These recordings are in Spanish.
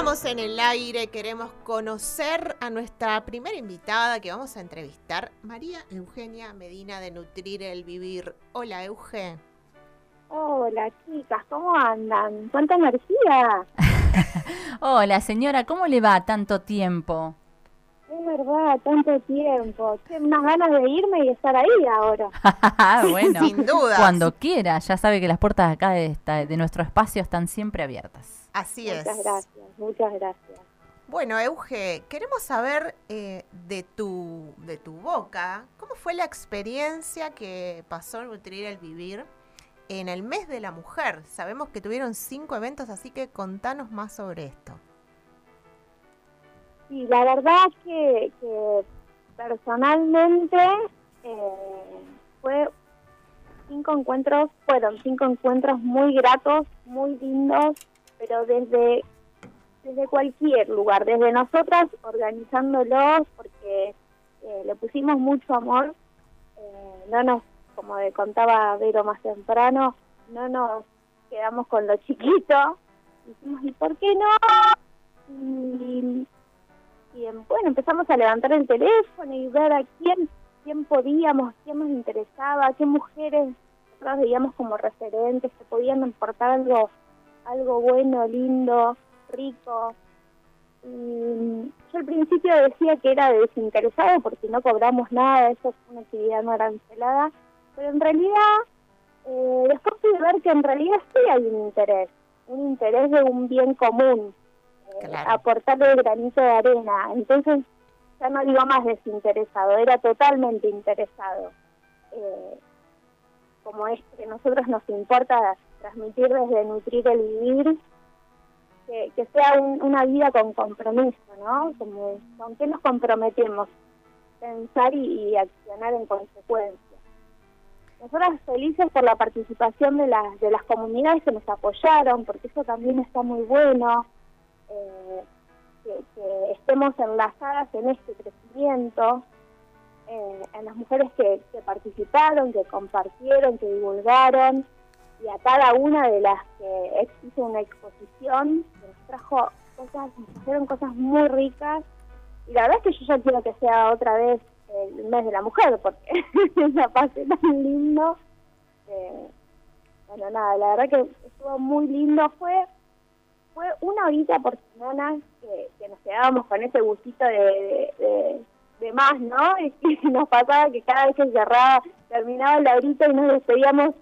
estamos en el aire, queremos conocer a nuestra primera invitada que vamos a entrevistar, María Eugenia Medina de Nutrir el Vivir. Hola, Euge. Hola, chicas, ¿cómo andan? ¿Cuánta energía? Hola, señora, ¿cómo le va tanto tiempo? Es verdad, tanto tiempo. Tengo unas ganas de irme y estar ahí ahora. bueno, Sin duda. Cuando quiera, ya sabe que las puertas acá de, esta- de nuestro espacio están siempre abiertas. Así es. Muchas gracias, muchas gracias. Bueno, Euge, queremos saber eh, de, tu, de tu boca, ¿cómo fue la experiencia que pasó Nutrir el Vivir en el mes de la mujer? Sabemos que tuvieron cinco eventos, así que contanos más sobre esto. Sí, la verdad que, que personalmente eh, fue cinco encuentros, fueron cinco encuentros muy gratos, muy lindos, pero desde desde cualquier lugar, desde nosotras organizándolos, porque eh, le pusimos mucho amor, eh, no nos, como contaba Vero más temprano, no nos quedamos con lo chiquito, dijimos, ¿y por qué no? Y, bueno, empezamos a levantar el teléfono y ver a quién, quién podíamos, quién nos interesaba, qué mujeres nosotros veíamos como referentes que podían aportar algo, algo bueno, lindo, rico. Y yo al principio decía que era desinteresado porque no cobramos nada, eso es una actividad no arancelada, pero en realidad eh, después pude ver que en realidad sí hay un interés, un interés de un bien común, Claro. aportar el granito de arena. Entonces, ya no digo más desinteresado, era totalmente interesado. Eh, como es que a nosotros nos importa transmitir desde nutrir el vivir, que, sea un- una vida con compromiso, ¿no? Como, ¿Con qué nos comprometemos? Pensar y, y accionar en consecuencia. Nosotras felices por la participación de las, de las comunidades que nos apoyaron, porque eso también está muy bueno, eh, que, estemos enlazadas en este crecimiento, eh, en las mujeres que, participaron, que compartieron, que divulgaron, y a cada una de las que hizo una exposición, que nos trajo cosas, nos trajeron cosas muy ricas, y la verdad es que yo ya quiero que sea otra vez el mes de la mujer, porque la pasé tan lindo. Eh, bueno, nada, la verdad que estuvo muy lindo. Fue fue una horita por semana que, nos quedábamos con ese gustito de, de, más, ¿no? Y, y nos pasaba que cada vez que cerraba, terminaba la horita y nos despedíamos,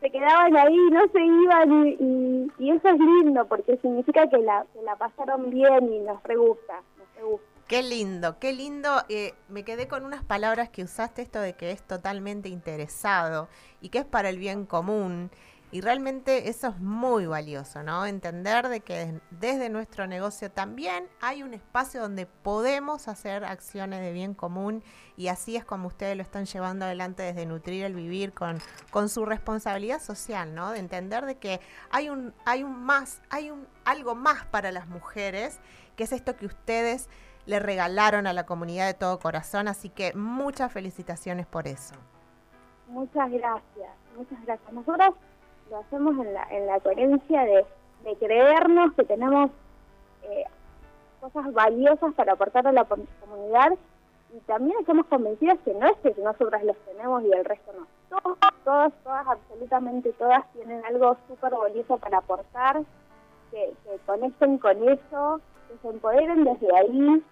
se quedaban ahí, no se iban y, y, y eso es lindo porque significa que la, que la pasaron bien y nos re gusta, nos. Qué lindo, qué lindo. Eh, me quedé con unas palabras que usaste, esto de que es totalmente interesado y que es para el bien común. Y realmente eso es muy valioso, ¿no? Entender de que des- desde nuestro negocio también hay un espacio donde podemos hacer acciones de bien común y así es como ustedes lo están llevando adelante desde Nutrir el Vivir con, con su responsabilidad social, ¿no? De entender de que hay un, hay un más, hay un algo más para las mujeres, que es esto que ustedes le regalaron a la comunidad de todo corazón, así que muchas felicitaciones por eso. Muchas gracias, muchas gracias. Nosotros lo hacemos en la, en la coherencia de, de creernos que tenemos eh, cosas valiosas para aportar a la comunidad y también estamos convencidas que no es que nosotras los tenemos y el resto no. Todos, todas, todas, absolutamente todas tienen algo súper valioso para aportar, que, que conecten con eso, que se empoderen desde ahí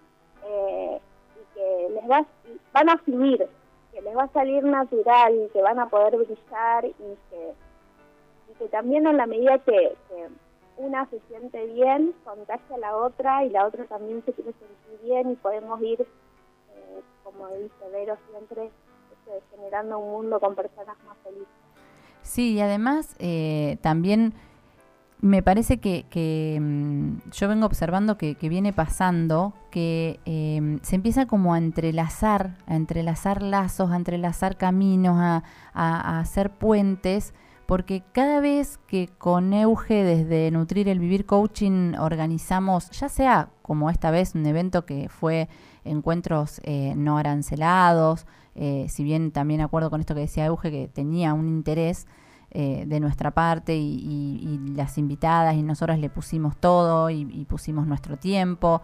eh, y que les va, van a fluir que les va a salir natural, que van a poder brillar y que, que también en la medida que, una se siente bien, contagia a la otra y la otra también se quiere sentir bien y podemos ir, eh, como dice Vero siempre, este, generando un mundo con personas más felices. Sí, y además eh, también me parece que, que, mm, yo vengo observando que, que viene pasando, que eh, se empieza como a entrelazar, a entrelazar lazos, a entrelazar caminos, a- a hacer puentes, porque cada vez que con Euge desde Nutrir el Vivir Coaching organizamos, ya sea como esta vez un evento que fue encuentros eh, no arancelados, eh, si bien también acuerdo con esto que decía Euge que tenía un interés, eh, de nuestra parte y, las invitadas y nosotras le pusimos todo y, pusimos nuestro tiempo.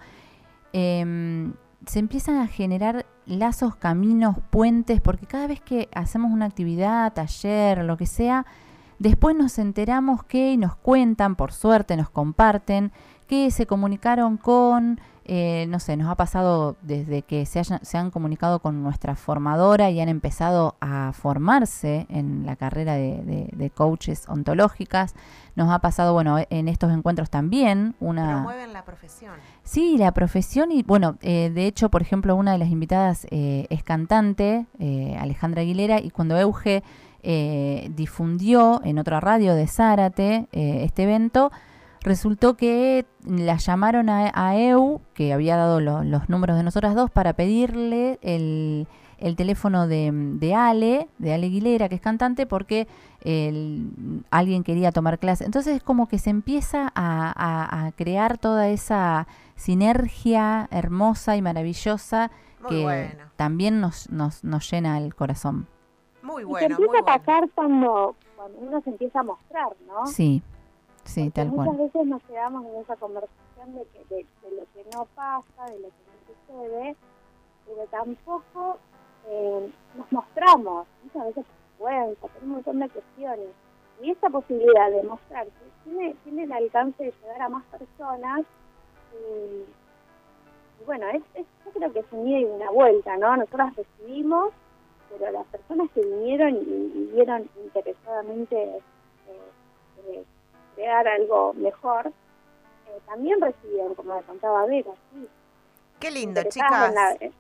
Em, se empiezan a generar lazos, caminos, puentes, porque cada vez que hacemos una actividad, taller, lo que sea, después nos enteramos que y nos cuentan, por suerte nos comparten, que se comunicaron con, eh, no sé, nos ha pasado desde que se, se han comunicado con nuestra formadora y han empezado a formarse en la carrera de, coaches ontológicas. Nos ha pasado, bueno, en estos encuentros también una... Promueven la profesión. Sí, la profesión y, bueno, eh, de hecho, por ejemplo, una de las invitadas eh, es cantante, Alejandra Aguilera, y cuando Euge difundió en otra radio de Zárate este evento, resultó que la llamaron a, EU, que había dado los números de nosotras dos, para pedirle el, teléfono de, Ale, de Ale Aguilera, que es cantante, porque alguien quería tomar clase. Entonces es como que se empieza a, crear toda esa sinergia hermosa y maravillosa que también nos, nos, nos llena el corazón. Muy bueno. Y empieza a pasar cuando, cuando uno se empieza a mostrar, ¿no? Sí. Sí, tal cual. Muchas veces nos quedamos en esa conversación de, que, de, lo que no pasa, de lo que no sucede, pero tampoco eh, nos mostramos. Muchas veces vergüenza, tenemos un montón de cuestiones. Y esa posibilidad de mostrarse tiene, tiene el alcance de llegar a más personas. Y, bueno, es, yo creo que es un ida y una vuelta, ¿no? Nosotras recibimos, pero las personas que vinieron y, vieron interesadamente eh, eh, crear algo mejor, eh, también recibieron, como le contaba Vera. Sí. Qué lindo, chicas. Eh,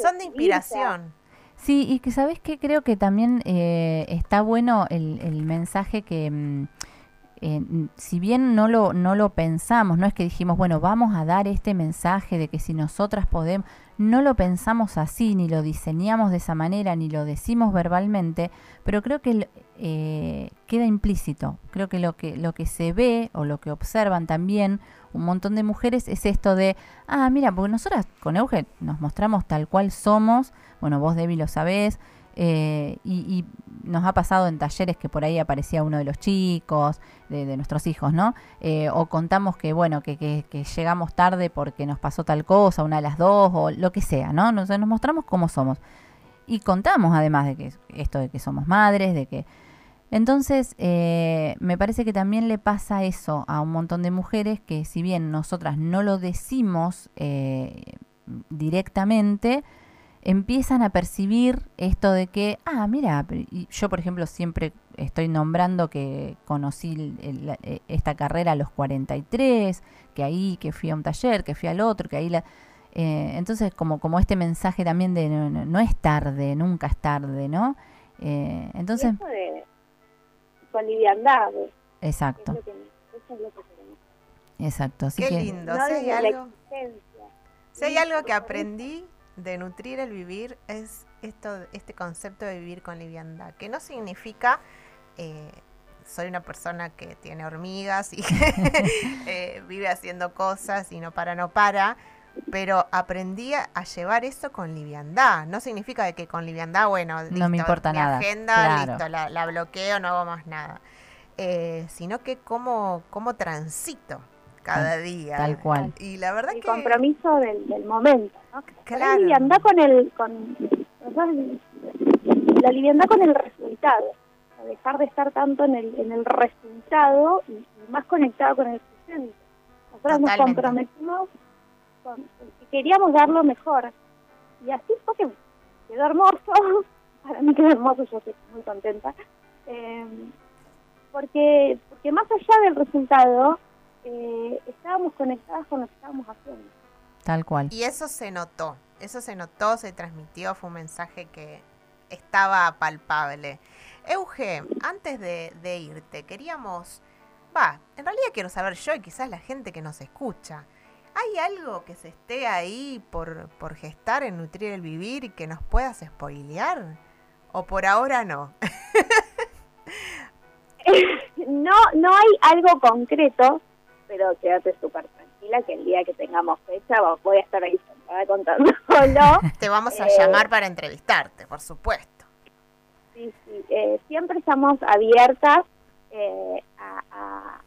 Son de inspiración. Sí, y que sabes que creo que también eh, está bueno el, el mensaje que... Mm, si bien no lo, no lo pensamos, no es que dijimos, bueno, vamos a dar este mensaje de que si nosotras podemos, no lo pensamos así, ni lo diseñamos de esa manera, ni lo decimos verbalmente, pero creo que eh, queda implícito. Creo que lo, que lo que se ve o lo que observan también un montón de mujeres es esto de, ah, mira, porque nosotras con Euge nos mostramos tal cual somos, bueno, vos Debbie lo sabés, eh, y, nos ha pasado en talleres que por ahí aparecía uno de los chicos, de, nuestros hijos, ¿no? Eh, o contamos que, bueno, que, que, llegamos tarde porque nos pasó tal cosa, una de las dos, o lo que sea, ¿no? Nos, nos mostramos cómo somos. Y contamos además de que esto de que somos madres, de que... Entonces, eh, me parece que también le pasa eso a un montón de mujeres que si bien nosotras no lo decimos directamente, empiezan a percibir esto de que, ah, mira, yo por ejemplo siempre estoy nombrando que conocí e, esta carrera a los 43, que ahí, que fui a un taller, que fui al otro, que ahí la... Eh, entonces, como, como este mensaje también de no, es tarde, nunca es tarde, ¿no? Eh, entonces... con liviandad. Exacto. eso es lo que. Exacto. Así Qué lindo. si, hay algo, si hay algo que aprendí de nutrir el vivir es esto, este concepto de vivir con liviandad, que no significa eh, soy una persona que tiene hormigas y eh, vive haciendo cosas y no para, no para, pero aprendí a, llevar eso con liviandad. No significa que con liviandad, bueno, no me importa mi nada. agenda, listo, la, bloqueo, no hago más nada. Eh, sino que cómo, cómo transito cada día. Tal cual. Y la verdad el que... compromiso del, momento, ¿no? Claro. La liviandad con el... Con, la liviandad con el resultado. Dejar de estar tanto en el, en el resultado y, más conectado con el presente. Nosotros nos comprometimos con que queríamos dar lo mejor. Y así fue que quedó hermoso. Para mí quedó hermoso, yo estoy muy contenta. Eh, porque, porque más allá del resultado, eh, estábamos conectadas con lo que estábamos haciendo. Tal cual. Y eso se notó, eso se notó, se transmitió, fue un mensaje que estaba palpable. Euge, antes de, irte, queríamos, va, en realidad quiero saber yo y quizás la gente que nos escucha, ¿hay algo que se esté ahí por, por gestar en Nutrir el Vivir y que nos puedas spoilear? ¿O por ahora no? no, no hay algo concreto, pero quédate súper tranquila que el día que tengamos fecha voy a estar ahí sentada contándolo. Te vamos a llamar para entrevistarte, por supuesto. sí, sí. Eh, siempre estamos abiertas eh, a,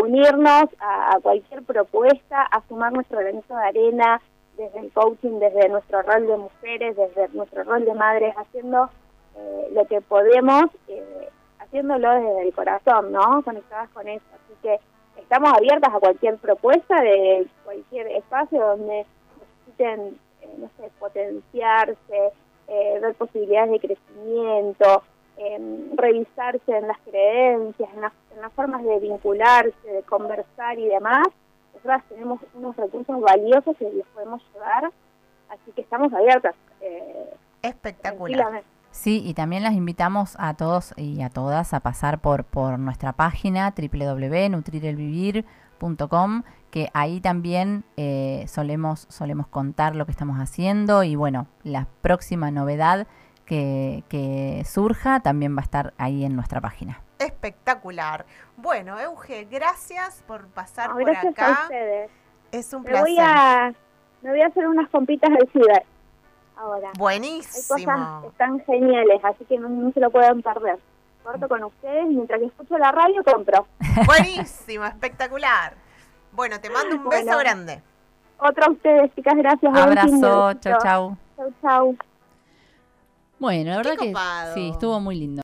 unirnos a, cualquier propuesta, a sumar nuestro granito de arena desde el coaching, desde nuestro rol de mujeres, desde nuestro rol de madres, haciendo eh, lo que podemos, haciéndolo desde el corazón, ¿no? Conectadas con eso. Así que estamos abiertas a cualquier propuesta de cualquier espacio donde necesiten, no sé, potenciarse, eh, ver posibilidades de crecimiento, revisarse en las creencias, en las, formas de vincularse, de conversar y demás. Nosotras tenemos unos recursos valiosos que les podemos llevar, así que estamos abiertas. Eh, Espectacular. Sí, y también las invitamos a todos y a todas a pasar por, por nuestra página www.nutrirelvivir.com que ahí también eh, solemos, solemos contar lo que estamos haciendo y bueno, la próxima novedad que, que surja también va a estar ahí en nuestra página. Espectacular. Bueno, Euge, gracias por pasar por acá. A ustedes. Es un me placer. Voy a, me voy a hacer unas compitas del ciber ahora. Buenísimo. Hay cosas están geniales, así que no, se lo pueden perder. Corto con ustedes, mientras que escucho la radio compro. Buenísimo, espectacular. Bueno, te mando un beso grande. Otro a ustedes, chicas, gracias. Abrazo, chau, chau. Chau, chau. Bueno, la verdad que sí, estuvo muy lindo.